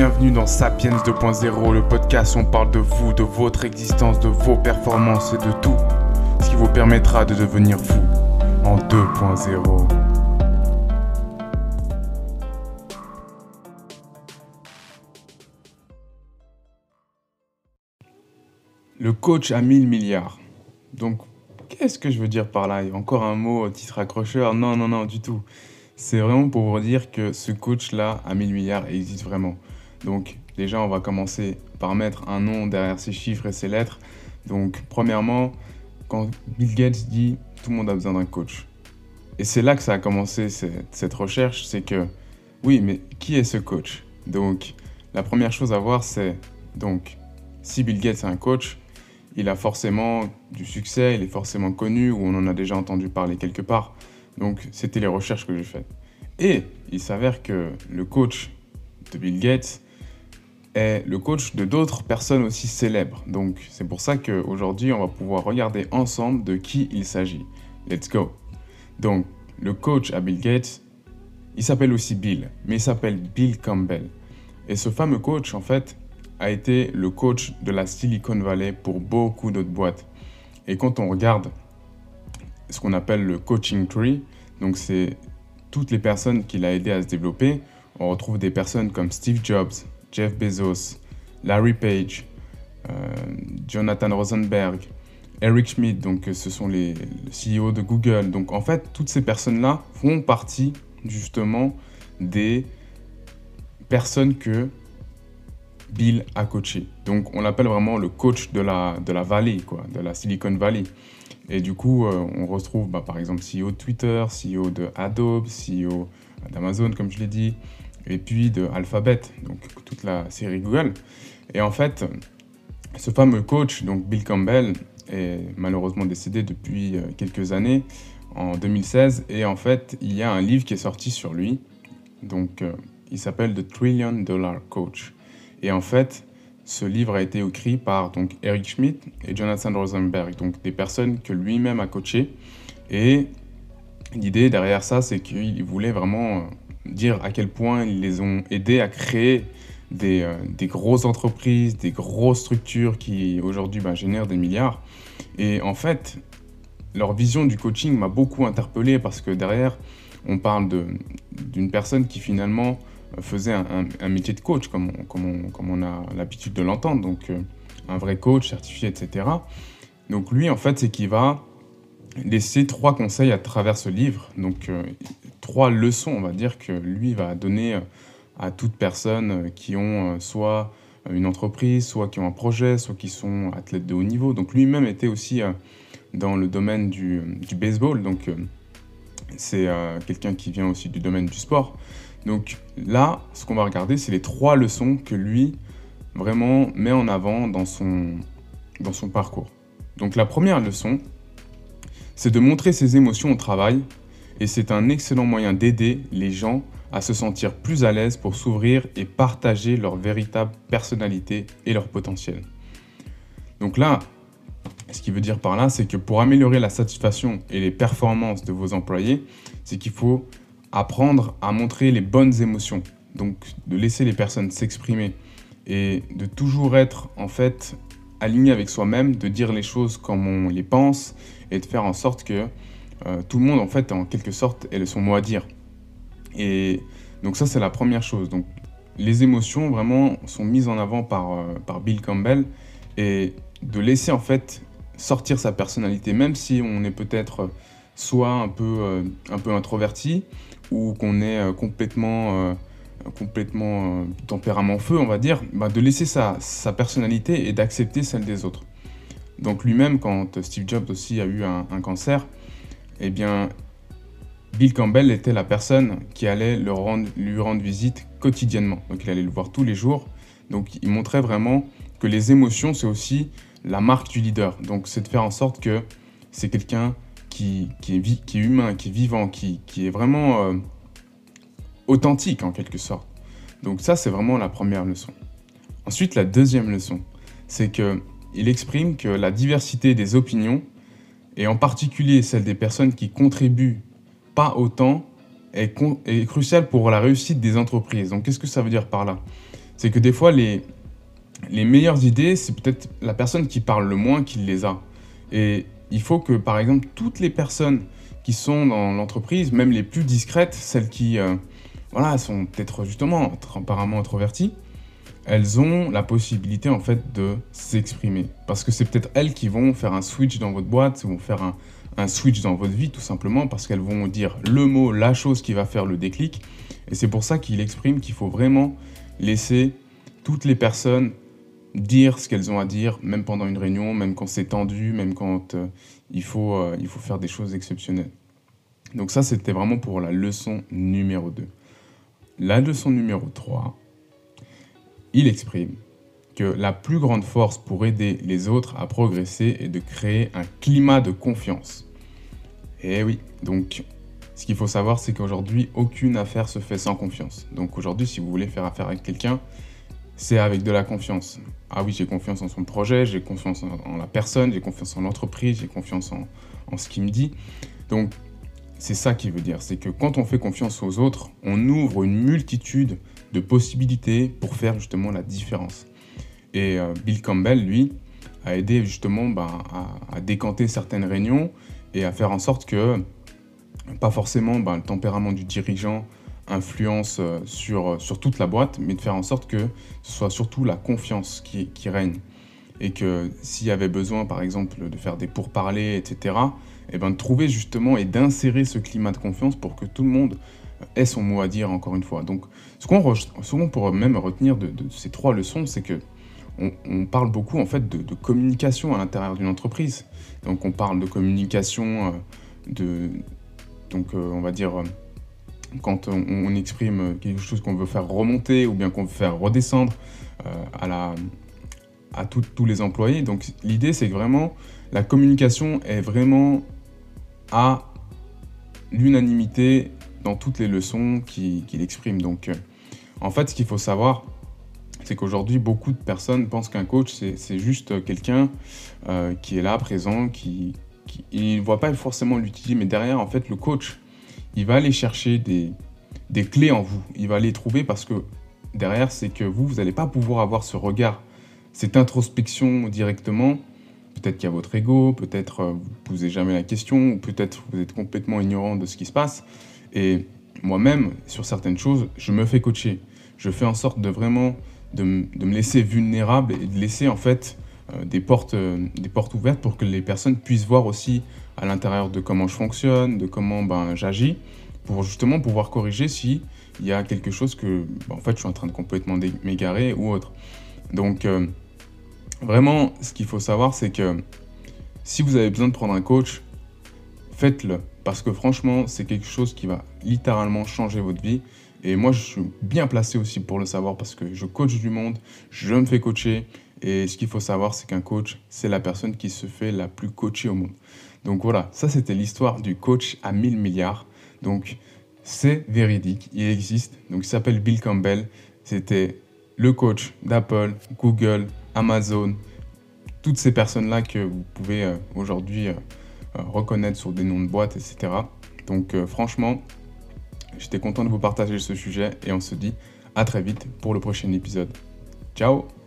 Bienvenue dans Sapiens 2.0, le podcast où on parle de vous, de votre existence, de vos performances et de tout ce qui vous permettra de devenir vous en 2.0. Le coach à 1000 milliards. Donc, qu'est-ce que je veux dire par là? Encore un mot, titre accrocheur Non, non, non, du tout. C'est vraiment pour vous dire que ce coach-là à 1000 milliards existe vraiment. Donc déjà, on va commencer par mettre un nom derrière ces chiffres et ces lettres. Donc premièrement, quand Bill Gates dit tout le monde a besoin d'un coach. Et c'est là que ça a commencé cette, recherche, c'est que oui, mais qui est ce coach? Donc la première chose à voir, c'est donc si Bill Gates est un coach, il a forcément du succès, il est forcément connu ou on en a déjà entendu parler quelque part. Donc c'était les recherches que j'ai faites. Et il s'avère que le coach de Bill Gates, est le coach de d'autres personnes aussi célèbres. Donc c'est pour ça qu'aujourd'hui, on va pouvoir regarder ensemble de qui il s'agit. Let's go. Donc le coach à Bill Gates, il s'appelle aussi Bill, mais il s'appelle Bill Campbell. Et ce fameux coach, en fait, a été le coach de la Silicon Valley pour beaucoup d'autres boîtes. Et quand on regarde ce qu'on appelle le coaching tree, donc c'est toutes les personnes qu'il a aidé à se développer, on retrouve des personnes comme Steve Jobs, Jeff Bezos, Larry Page, euh, Jonathan Rosenberg, Eric Schmidt, donc euh, ce sont les, CEO de Google. Donc en fait, toutes ces personnes-là font partie justement des personnes que Bill a coaché. Donc on l'appelle vraiment le coach de la, de la vallée, quoi, de la Silicon Valley. Et du coup, euh, on retrouve bah, par exemple CEO de Twitter, CEO de Adobe, CEO d'Amazon, comme je l'ai dit, et puis de Alphabet, donc la série Google. Et en fait, ce fameux coach, donc Bill Campbell, est malheureusement décédé depuis euh, quelques années, en 2016. Et en fait, il y a un livre qui est sorti sur lui. Donc, euh, il s'appelle The Trillion Dollar Coach. Et en fait, ce livre a été écrit par donc Eric Schmidt et Jonathan Rosenberg, donc des personnes que lui-même a coachées. Et l'idée derrière ça, c'est qu'il voulait vraiment euh, dire à quel point ils les ont aidés à créer des, euh, des grosses entreprises, des grosses structures qui aujourd'hui bah, génèrent des milliards. Et en fait, leur vision du coaching m'a beaucoup interpellé parce que derrière, on parle d'une personne qui finalement faisait un, métier de coach, comme on, a l'habitude de l'entendre, donc euh, un vrai coach certifié, etc. Donc lui, en fait, c'est qu'il va laisser trois conseils à travers ce livre. Donc euh, trois leçons, on va dire, que lui va donner à toute personne euh, qui ont soit une entreprise, soit qui ont un projet, soit qui sont athlètes de haut niveau. Donc lui-même était aussi dans le domaine du, du baseball, donc c'est quelqu'un qui vient aussi du domaine du sport. Donc là, ce qu'on va regarder, c'est les trois leçons que lui vraiment met en avant dans son, dans son parcours. Donc la première leçon, c'est de montrer ses émotions au travail et c'est un excellent moyen d'aider les gens à se sentir plus à l'aise pour s'ouvrir et partager leur véritable personnalité et leur potentiel. Donc là, ce qu'il veut dire par là, c'est que pour améliorer la satisfaction et les performances de vos employés, c'est qu'il faut apprendre à montrer les bonnes émotions. Donc de laisser les personnes s'exprimer et de toujours être en fait aligné avec soi-même, de dire les choses comme on les pense et de faire en sorte que euh, tout le monde, en fait, en quelque sorte, ait son mot à dire. Et donc ça, c'est la première chose. Donc les émotions, vraiment, sont mises en avant par, euh, Bill Campbell et de laisser, en fait, sortir sa personnalité, même si on est peut-être soit un peu, euh, un peu introverti ou qu'on est complètement complètement tempérament feu, on va dire, bah, de laisser sa, sa personnalité et d'accepter celle des autres. Donc lui-même, quand Steve Jobs aussi a eu un, cancer, eh bien, Bill Campbell était la personne qui allait le rendre, lui rendre visite quotidiennement. Donc il allait le voir tous les jours. Donc il montrait vraiment que les émotions, c'est aussi la marque du leader. Donc c'est de faire en sorte que c'est quelqu'un qui, qui, est qui, est humain, qui est vivant, qui, qui est vraiment euh, authentique en quelque sorte. Donc ça, c'est vraiment la première leçon. Ensuite, la deuxième leçon, c'est que il exprime que la diversité des opinions, et en particulier celle des personnes qui contribuent autant, est, cruciale pour la réussite des entreprises. Donc qu'est-ce que ça veut dire par là? C'est que des fois, les, les meilleures idées, c'est peut-être la personne qui parle le moins qui les a. Et il faut que, par exemple, toutes les personnes qui sont dans l'entreprise, même les plus discrètes, celles qui euh, voilà, sont peut-être justement apparemment introverties, elles ont la possibilité en fait de s'exprimer. Parce que c'est peut-être elles qui vont faire un switch dans votre boîte, ou vont faire un, un switch dans votre vie tout simplement parce qu'elles vont dire le mot, la chose qui va faire le déclic. Et c'est pour ça qu'il exprime qu'il faut vraiment laisser toutes les personnes dire ce qu'elles ont à dire, même pendant une réunion, même quand c'est tendu, même quand euh, il, faut, euh, il faut faire des choses exceptionnelles. Donc ça, c'était vraiment pour la leçon numéro 2. La leçon numéro 3, il exprime la plus grande force pour aider les autres à progresser est de créer un climat de confiance. Et eh oui, donc ce qu'il faut savoir, c'est qu'aujourd'hui, aucune affaire se fait sans confiance. Donc aujourd'hui, si vous voulez faire affaire avec quelqu'un, c'est avec de la confiance. Ah oui, j'ai confiance en son projet, j'ai confiance en, la personne, j'ai confiance en l'entreprise, j'ai confiance en, en ce qu'il me dit. Donc c'est ça qui veut dire, c'est que quand on fait confiance aux autres, on ouvre une multitude de possibilités pour faire justement la différence. Et euh, Bill Campbell, lui, a aidé justement ben, à, décanter certaines réunions et à faire en sorte que, pas forcément ben, le tempérament du dirigeant influence euh, sur, sur toute la boîte, mais de faire en sorte que ce soit surtout la confiance qui, règne. Et que s'il y avait besoin, par exemple, de faire des pourparlers, etc., et eh ben, de trouver justement et d'insérer ce climat de confiance pour que tout le monde ait son mot à dire, encore une fois. Donc, ce qu'on pourrait même retenir de ces trois leçons, c'est que on, parle beaucoup en fait de, communication à l'intérieur d'une entreprise. Donc on parle de communication, euh, de, donc euh, on va dire euh, quand on, exprime quelque chose qu'on veut faire remonter ou bien qu'on veut faire redescendre à, la, à tous les employés. Donc l'idée c'est que vraiment la communication est vraiment à l'unanimité dans toutes les leçons qu'il exprime. Donc en fait ce qu'il faut savoir c'est qu'aujourd'hui, beaucoup de personnes pensent qu'un coach, c'est juste quelqu'un euh, qui est là, présent, qui, ne voit pas forcément l'utiliser, mais derrière, en fait, le coach, il va aller chercher des, des clés en vous. Il va les trouver parce que derrière, c'est que vous, vous n'allez pas pouvoir avoir ce regard, cette introspection directement. Peut-être qu'il y a votre ego, peut-être euh, vous ne posez jamais la question, ou peut-être vous êtes complètement ignorant de ce qui se passe. Et moi-même, sur certaines choses, je me fais coacher. Je fais en sorte de vraiment de, me laisser vulnérable et de laisser en fait euh, des, portes, euh, des portes ouvertes pour que les personnes puissent voir aussi à l'intérieur de comment je fonctionne, de comment ben, j'agis, pour justement pouvoir corriger si il y a quelque chose que ben, en fait je suis en train de complètement m'égarer ou autre. Donc euh, vraiment ce qu'il faut savoir c'est que si vous avez besoin de prendre un coach, faites-le parce que franchement c'est quelque chose qui va littéralement changer votre vie et moi, je suis bien placé aussi pour le savoir parce que je coach du monde, je me fais coacher. Et ce qu'il faut savoir, c'est qu'un coach, c'est la personne qui se fait la plus coachée au monde. Donc voilà, ça c'était l'histoire du coach à 1000 milliards. Donc c'est véridique, il existe. Donc il s'appelle Bill Campbell. C'était le coach d'Apple, Google, Amazon, toutes ces personnes-là que vous pouvez euh, aujourd'hui euh, euh, reconnaître sur des noms de boîtes, etc. Donc franchement, J'étais content de vous partager ce sujet et on se dit à très vite pour le prochain épisode. Ciao